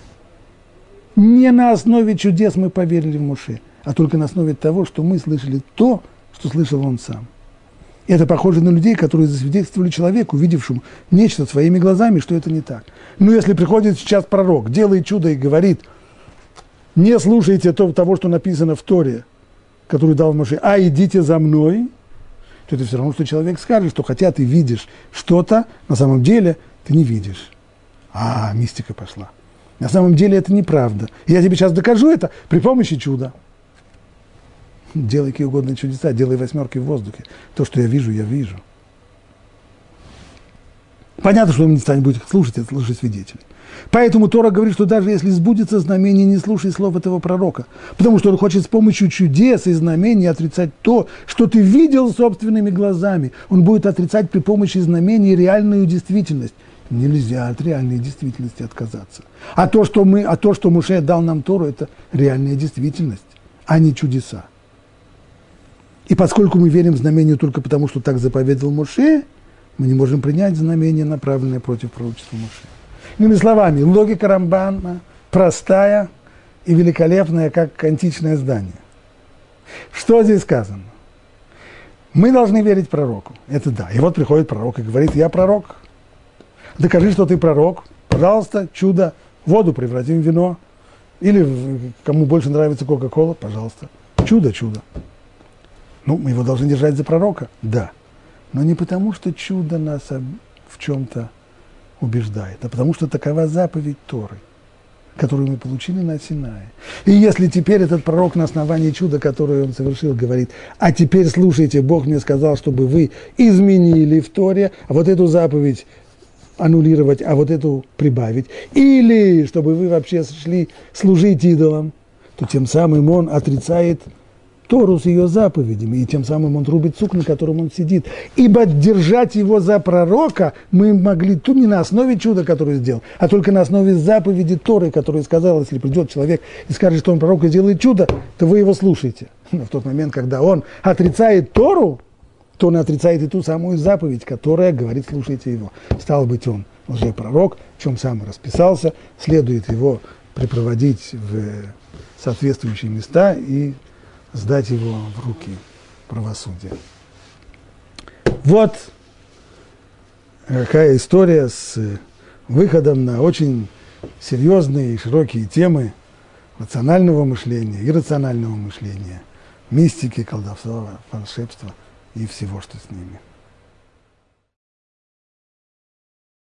Не на основе чудес мы поверили в Муше, а только на основе того, что мы слышали то, что слышал он сам. Это похоже на людей, которые засвидетельствовали человеку, увидевшему нечто своими глазами, что это не так. Но если приходит сейчас пророк, делает чудо и говорит, не слушайте того, что написано в Торе, который дал Моше, а идите за мной – то это все равно, что человек скажет, что хотя ты видишь что-то, на самом деле ты не видишь. А, мистика пошла. На самом деле это неправда. Я тебе сейчас докажу это при помощи чуда. Делай какие угодно чудеса, делай восьмерки в воздухе. То, что я вижу, я вижу. Понятно, что он не станет будет слушать, это лжесвидетель. Поэтому Тора говорит, что даже если сбудется знамение, не слушай слов этого пророка. Потому что он хочет с помощью чудес и знамений отрицать то, что ты видел собственными глазами. Он будет отрицать при помощи знамений реальную действительность. Нельзя от реальной действительности отказаться. А то, что, мы, а то, что Муше дал нам Тору, это реальная действительность, а не чудеса. И поскольку мы верим в знамение только потому, что так заповедовал Муше, мы не можем принять знамение, направленное против пророчества Муше. Иными словами, логика Рамбана простая и великолепная, как античное здание. Что здесь сказано? Мы должны верить пророку. Это да. И вот приходит пророк и говорит, я пророк. Докажи, что ты пророк. Пожалуйста, чудо, воду превратим в вино. Или кому больше нравится Кока-Кола, пожалуйста. Чудо, чудо. Ну, мы его должны держать за пророка? Да. Но не потому, что чудо нас в чем-то убеждает, а потому что такова заповедь Торы, которую мы получили на Синае. И если теперь этот пророк на основании чуда, которое он совершил, говорит, а теперь слушайте, Бог мне сказал, чтобы вы изменили в Торе, а вот эту заповедь аннулировать, а вот эту прибавить, или чтобы вы вообще шли служить идолам, то тем самым он отрицает Тору с ее заповедями, и тем самым он рубит сук, на котором он сидит. Ибо держать его за пророка мы могли тут не на основе чуда, которое сделал, а только на основе заповеди Торы, которая сказала, если придет человек и скажет, что он пророк и сделает чудо, то вы его слушаете. Но в тот момент, когда он отрицает Тору, то он отрицает и ту самую заповедь, которая говорит, слушайте его. Стал быть, он лжепророк, в чем сам расписался, следует его припроводить в соответствующие места и сдать его в руки правосудия. Вот какая история с выходом на очень серьезные и широкие темы рационального мышления, иррационального мышления, мистики, колдовства, волшебства и всего, что с ними.